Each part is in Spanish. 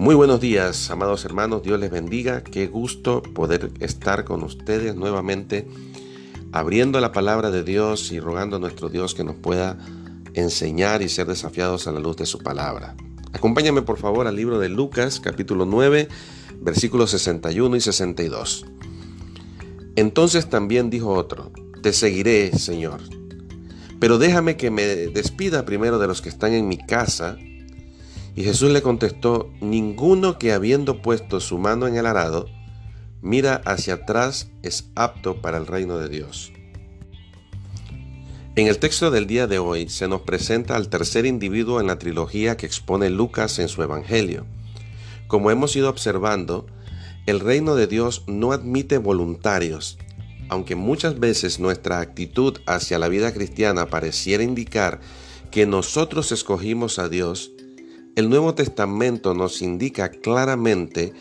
Muy buenos días, amados hermanos, Dios les bendiga, qué gusto poder estar con ustedes nuevamente, abriendo la palabra de Dios y rogando a nuestro Dios que nos pueda enseñar y ser desafiados a la luz de su palabra. Acompáñame por favor al libro de Lucas, capítulo 9, versículos 61 y 62. Entonces también dijo otro, Te seguiré, Señor, pero déjame que me despida primero de los que están en mi casa y Jesús le contestó, ninguno que habiendo puesto su mano en el arado, mira hacia atrás es apto para el reino de Dios. En el texto del día de hoy se nos presenta al tercer individuo en la trilogía que expone Lucas en su Evangelio. Como hemos ido observando, el reino de Dios no admite voluntarios, aunque muchas veces nuestra actitud hacia la vida cristiana pareciera indicar que nosotros escogimos a Dios, el Nuevo Testamento nos indica claramente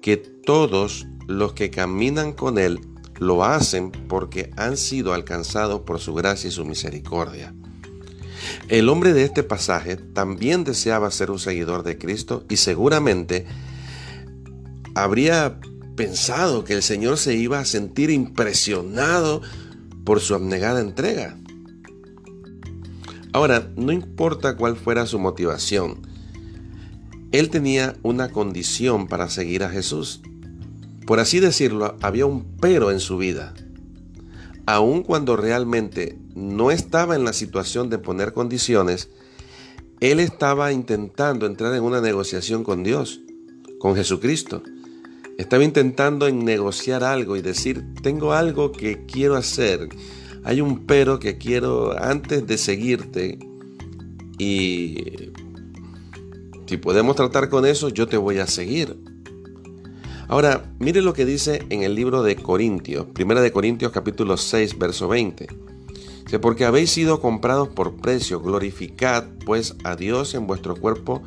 que todos los que caminan con Él lo hacen porque han sido alcanzados por su gracia y su misericordia. El hombre de este pasaje también deseaba ser un seguidor de Cristo y seguramente habría pensado que el Señor se iba a sentir impresionado por su abnegada entrega. Ahora, no importa cuál fuera su motivación, él tenía una condición para seguir a Jesús. Por así decirlo, había un pero en su vida. Aun cuando realmente no estaba en la situación de poner condiciones, él estaba intentando entrar en una negociación con Dios, con Jesucristo. Estaba intentando en negociar algo y decir, tengo algo que quiero hacer. Hay un pero que quiero antes de seguirte y si podemos tratar con eso, yo te voy a seguir. Ahora, mire lo que dice en el libro de Corintios, Primera de Corintios capítulo 6, verso 20. Dice, porque habéis sido comprados por precio, glorificad pues a Dios en vuestro cuerpo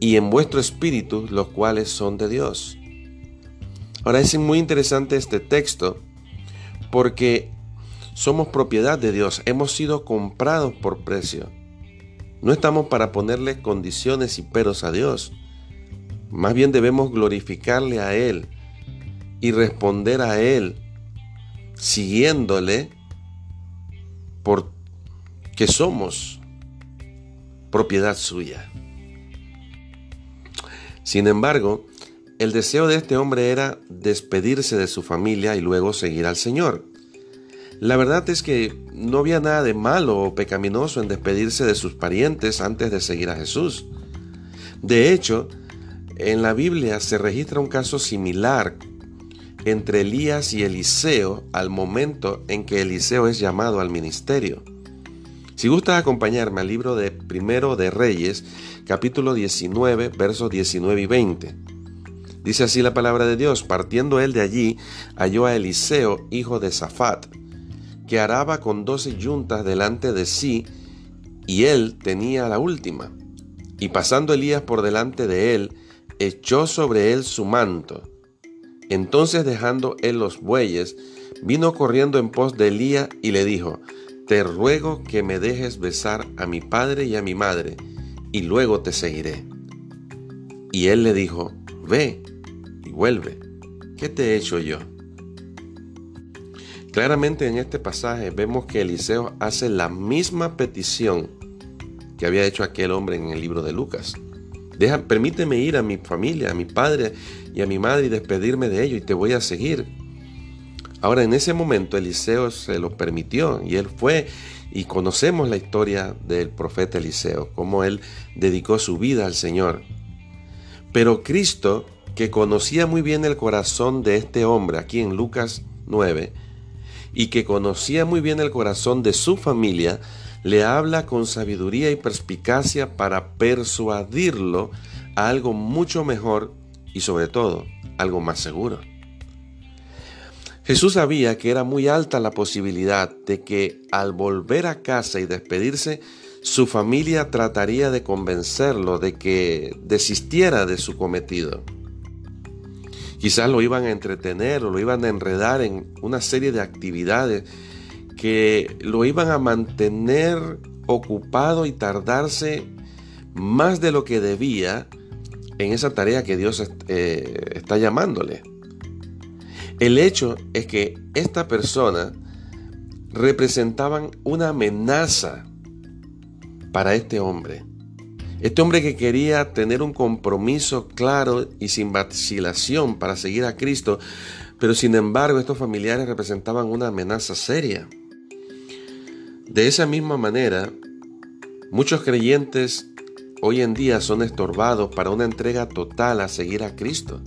y en vuestro espíritu, los cuales son de Dios. Ahora es muy interesante este texto porque somos propiedad de Dios, hemos sido comprados por precio. No estamos para ponerle condiciones y peros a Dios. Más bien debemos glorificarle a Él y responder a Él siguiéndole porque somos propiedad suya. Sin embargo, el deseo de este hombre era despedirse de su familia y luego seguir al Señor. La verdad es que no había nada de malo o pecaminoso en despedirse de sus parientes antes de seguir a Jesús. De hecho, en la Biblia se registra un caso similar entre Elías y Eliseo al momento en que Eliseo es llamado al ministerio. Si gusta acompañarme al libro de Primero de Reyes, capítulo 19, versos 19 y 20. Dice así la palabra de Dios, partiendo él de allí, halló a Eliseo, hijo de Safat, que araba con doce yuntas delante de sí, y él tenía la última. Y pasando Elías por delante de él, echó sobre él su manto. Entonces dejando él los bueyes, vino corriendo en pos de Elías y le dijo, Te ruego que me dejes besar a mi padre y a mi madre, y luego te seguiré. Y él le dijo, Ve y vuelve, ¿qué te he hecho yo? Claramente en este pasaje vemos que Eliseo hace la misma petición que había hecho aquel hombre en el libro de Lucas. Deja, permíteme ir a mi familia, a mi padre y a mi madre y despedirme de ellos y te voy a seguir. Ahora en ese momento Eliseo se lo permitió y él fue y conocemos la historia del profeta Eliseo, cómo él dedicó su vida al Señor. Pero Cristo, que conocía muy bien el corazón de este hombre, aquí en Lucas 9, y que conocía muy bien el corazón de su familia, le habla con sabiduría y perspicacia para persuadirlo a algo mucho mejor y sobre todo algo más seguro. Jesús sabía que era muy alta la posibilidad de que al volver a casa y despedirse, su familia trataría de convencerlo de que desistiera de su cometido. Quizás lo iban a entretener o lo iban a enredar en una serie de actividades que lo iban a mantener ocupado y tardarse más de lo que debía en esa tarea que Dios eh, está llamándole. El hecho es que esta persona representaban una amenaza para este hombre. Este hombre que quería tener un compromiso claro y sin vacilación para seguir a Cristo, pero sin embargo estos familiares representaban una amenaza seria. De esa misma manera, muchos creyentes hoy en día son estorbados para una entrega total a seguir a Cristo.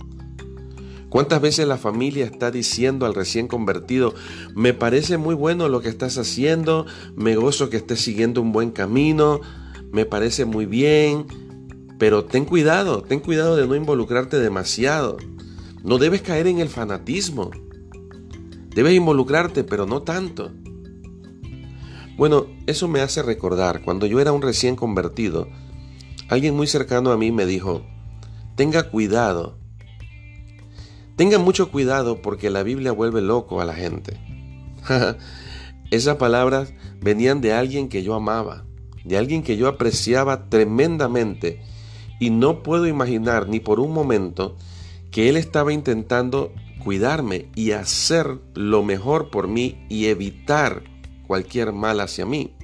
¿Cuántas veces la familia está diciendo al recién convertido, me parece muy bueno lo que estás haciendo, me gozo que estés siguiendo un buen camino, me parece muy bien, pero ten cuidado, ten cuidado de no involucrarte demasiado. No debes caer en el fanatismo. Debes involucrarte, pero no tanto. Bueno, eso me hace recordar, cuando yo era un recién convertido, alguien muy cercano a mí me dijo, tenga cuidado, tenga mucho cuidado porque la Biblia vuelve loco a la gente. Esas palabras venían de alguien que yo amaba, de alguien que yo apreciaba tremendamente y no puedo imaginar ni por un momento que él estaba intentando cuidarme y hacer lo mejor por mí y evitar cualquier mal hacia mí.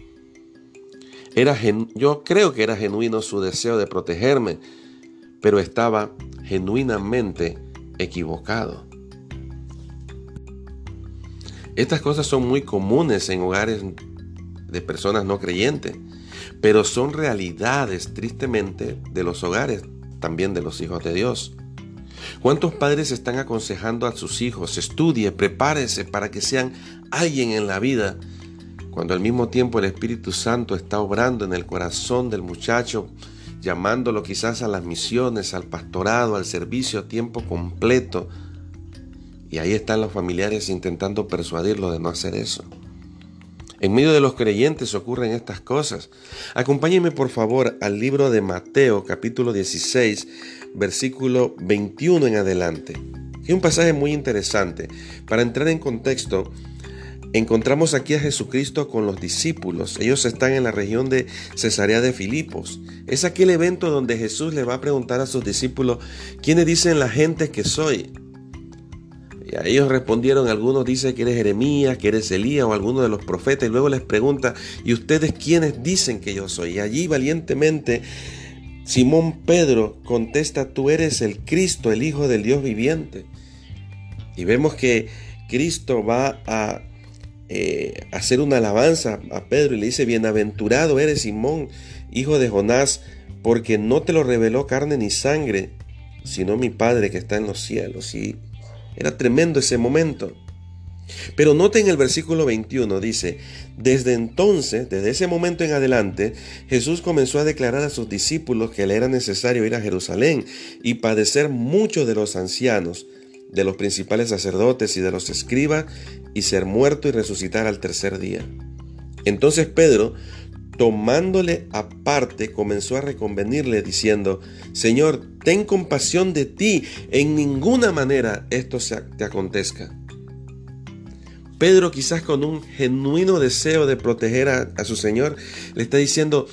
Era yo creo que era genuino su deseo de protegerme, pero estaba genuinamente equivocado. Estas cosas son muy comunes en hogares de personas no creyentes, pero son realidades tristemente de los hogares también de los hijos de Dios. ¿Cuántos padres están aconsejando a sus hijos, estudie, prepárese para que sean alguien en la vida cuando al mismo tiempo el Espíritu Santo está obrando en el corazón del muchacho, llamándolo quizás a las misiones, al pastorado, al servicio a tiempo completo. Y ahí están los familiares intentando persuadirlo de no hacer eso. En medio de los creyentes ocurren estas cosas. Acompáñenme por favor al libro de Mateo capítulo 16, versículo 21 en adelante. Es un pasaje muy interesante. Para entrar en contexto, Encontramos aquí a Jesucristo con los discípulos. Ellos están en la región de Cesarea de Filipos. Es aquel evento donde Jesús le va a preguntar a sus discípulos, ¿quiénes dicen la gente que soy? Y a ellos respondieron, algunos dicen que eres Jeremías, que eres Elías o alguno de los profetas. Y luego les pregunta, ¿y ustedes quiénes dicen que yo soy? Y allí valientemente Simón Pedro contesta, tú eres el Cristo, el Hijo del Dios viviente. Y vemos que Cristo va a eh, hacer una alabanza a Pedro y le dice, bienaventurado eres Simón, hijo de Jonás, porque no te lo reveló carne ni sangre, sino mi Padre que está en los cielos. Y era tremendo ese momento. Pero noten el versículo 21, dice, desde entonces, desde ese momento en adelante, Jesús comenzó a declarar a sus discípulos que le era necesario ir a Jerusalén y padecer mucho de los ancianos, de los principales sacerdotes y de los escribas, y ser muerto y resucitar al tercer día. Entonces Pedro, tomándole aparte, comenzó a reconvenirle diciendo, Señor, ten compasión de ti, en ninguna manera esto te acontezca. Pedro quizás con un genuino deseo de proteger a, a, su Señor, le está diciendo,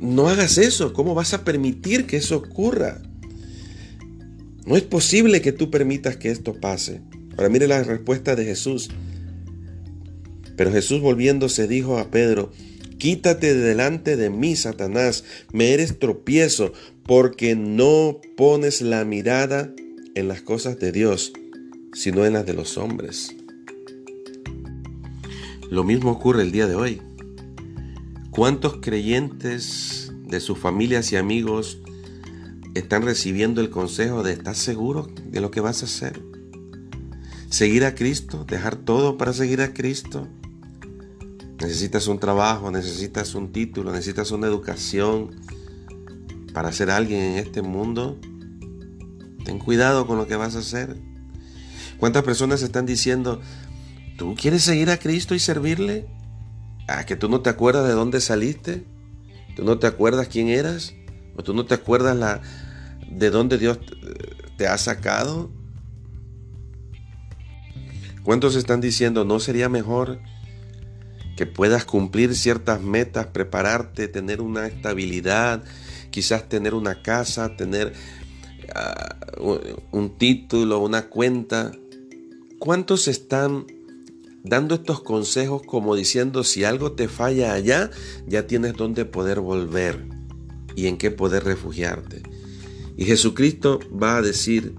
no hagas eso, ¿cómo vas a permitir que eso ocurra? No es posible que tú permitas que esto pase. Ahora mire la respuesta de Jesús. Pero Jesús volviéndose dijo a Pedro, Quítate de delante de mí, Satanás, me eres tropiezo, porque no pones la mirada en las cosas de Dios, sino en las de los hombres. Lo mismo ocurre el día de hoy. ¿Cuántos creyentes de sus familias y amigos están recibiendo el consejo de ¿estás seguro de lo que vas a hacer? ¿Seguir a Cristo? ¿Dejar todo para seguir a Cristo? Necesitas un trabajo, necesitas un título, necesitas una educación para ser alguien en este mundo. Ten cuidado con lo que vas a hacer. ¿Cuántas personas están diciendo, ¿tú quieres seguir a Cristo y servirle? ¿A que tú no te acuerdas de dónde saliste? ¿Tú no te acuerdas quién eras? ¿O tú no te acuerdas de dónde Dios te ha sacado? ¿Cuántos están diciendo, no sería mejor que puedas cumplir ciertas metas, prepararte, tener una estabilidad, quizás tener una casa, tener uh, un título, una cuenta. ¿Cuántos están dando estos consejos como diciendo si algo te falla allá, ya tienes donde poder volver y en qué poder refugiarte? Y Jesucristo va a decir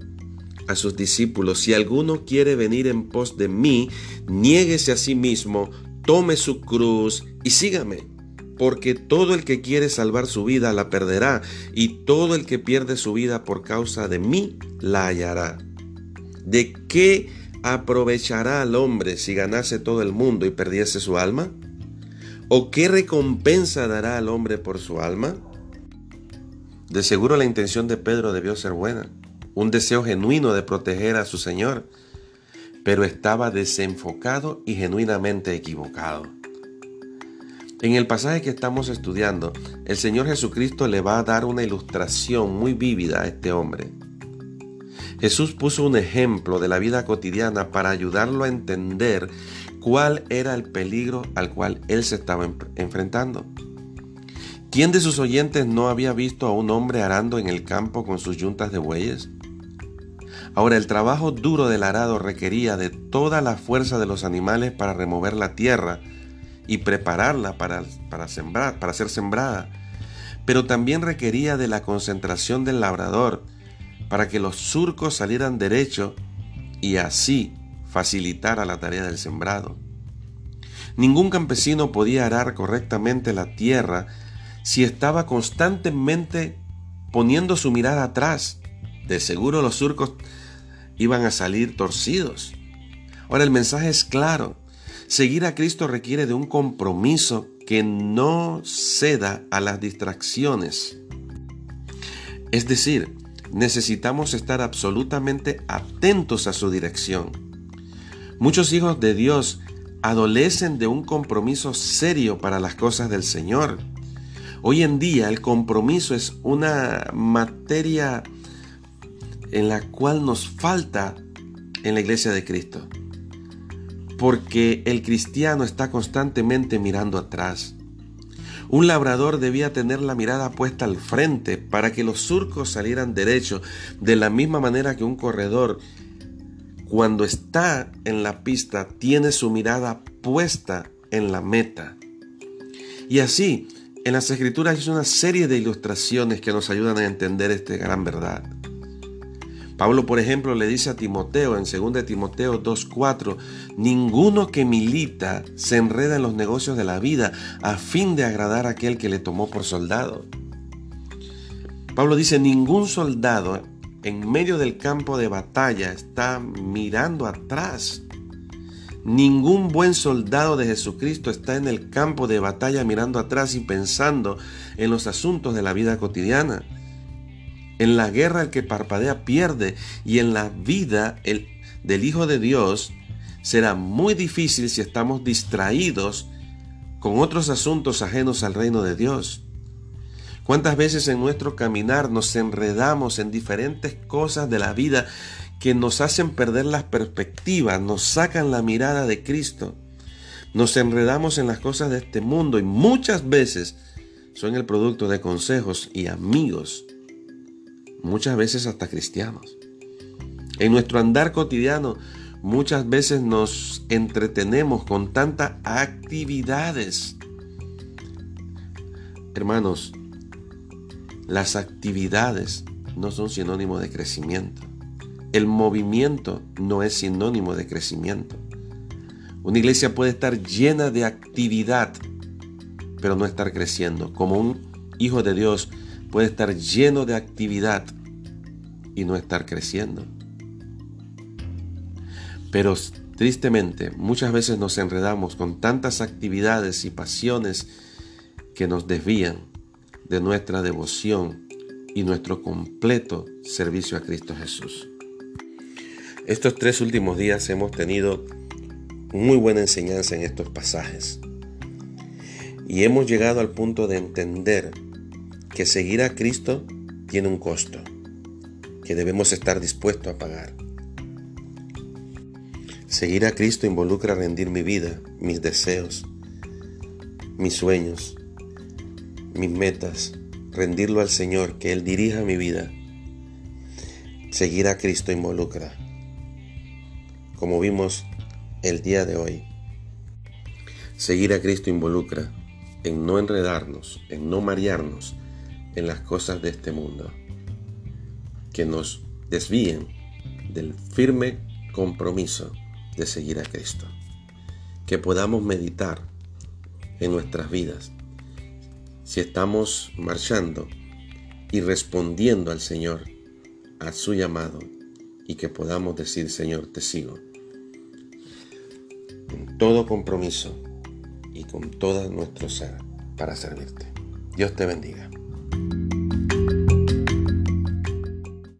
a sus discípulos, si alguno quiere venir en pos de mí, niéguese a sí mismo, tome su cruz y sígame. Porque todo el que quiere salvar su vida la perderá, y todo el que pierde su vida por causa de mí la hallará. ¿De qué aprovechará al hombre si ganase todo el mundo y perdiese su alma? ¿O qué recompensa dará al hombre por su alma? De seguro la intención de Pedro debió ser buena, un deseo genuino de proteger a su Señor, pero estaba desenfocado y genuinamente equivocado. En el pasaje que estamos estudiando, el Señor Jesucristo le va a dar una ilustración muy vívida a este hombre. Jesús puso un ejemplo de la vida cotidiana para ayudarlo a entender cuál era el peligro al cual él se estaba enfrentando. ¿Quién de sus oyentes no había visto a un hombre arando en el campo con sus yuntas de bueyes? Ahora, el trabajo duro del arado requería de toda la fuerza de los animales para remover la tierra y prepararla para, para, sembrar, para ser sembrada, pero también requería de la concentración del labrador para que los surcos salieran derecho y así facilitara la tarea del sembrado. Ningún campesino podía arar correctamente la tierra si estaba constantemente poniendo su mirada atrás? De seguro los surcos iban a salir torcidos. Ahora el mensaje es claro. Seguir a Cristo requiere de un compromiso que no ceda a las distracciones. Es decir, necesitamos estar absolutamente atentos a su dirección. Muchos hijos de Dios adolecen de un compromiso serio para las cosas del Señor. Hoy en día el compromiso es una materia en la cual nos falta en la iglesia de Cristo. Porque el cristiano está constantemente mirando atrás. Un labrador debía tener la mirada puesta al frente para que los surcos salieran derechos, de la misma manera que un corredor, cuando está en la pista, tiene su mirada puesta en la meta. Y así, en las escrituras hay una serie de ilustraciones que nos ayudan a entender esta gran verdad. Pablo, por ejemplo, le dice a Timoteo en 2 Timoteo 2.4, ninguno que milita se enreda en los negocios de la vida a fin de agradar a aquel que le tomó por soldado. Pablo dice, ningún soldado en medio del campo de batalla está mirando atrás Ningún buen soldado de Jesucristo está en el campo de batalla mirando atrás y pensando en los asuntos de la vida cotidiana. En la guerra el que parpadea pierde y en la vida el, del Hijo de Dios será muy difícil si estamos distraídos con otros asuntos ajenos al reino de Dios. ¿Cuántas veces en nuestro caminar nos enredamos en diferentes cosas de la vida que nos hacen perder las perspectivas, nos sacan la mirada de Cristo. Nos enredamos en las cosas de este mundo y muchas veces son el producto de consejos y amigos, muchas veces hasta cristianos. En nuestro andar cotidiano muchas veces nos entretenemos con tantas actividades. Hermanos, las actividades no son sinónimo de crecimiento. El movimiento no es sinónimo de crecimiento. Una iglesia puede estar llena de actividad, pero no estar creciendo. Como un hijo de Dios puede estar lleno de actividad y no estar creciendo. Pero tristemente, muchas veces nos enredamos con tantas actividades y pasiones que nos desvían de nuestra devoción y nuestro completo servicio a Cristo Jesús. Estos tres últimos días hemos tenido muy buena enseñanza en estos pasajes. Y hemos llegado al punto de entender que seguir a Cristo tiene un costo que debemos estar dispuestos a pagar. Seguir a Cristo involucra rendir mi vida, mis deseos, mis sueños, mis metas, rendirlo al Señor, que Él dirija mi vida. Seguir a Cristo involucra, como vimos el día de hoy. Seguir a Cristo involucra en no enredarnos, en no marearnos en las cosas de este mundo, que nos desvíen del firme compromiso de seguir a Cristo. Que podamos meditar en nuestras vidas si estamos marchando y respondiendo al Señor, a su llamado, y que podamos decir, Señor, te sigo. Con todo compromiso y con todo nuestro ser para servirte. Dios te bendiga.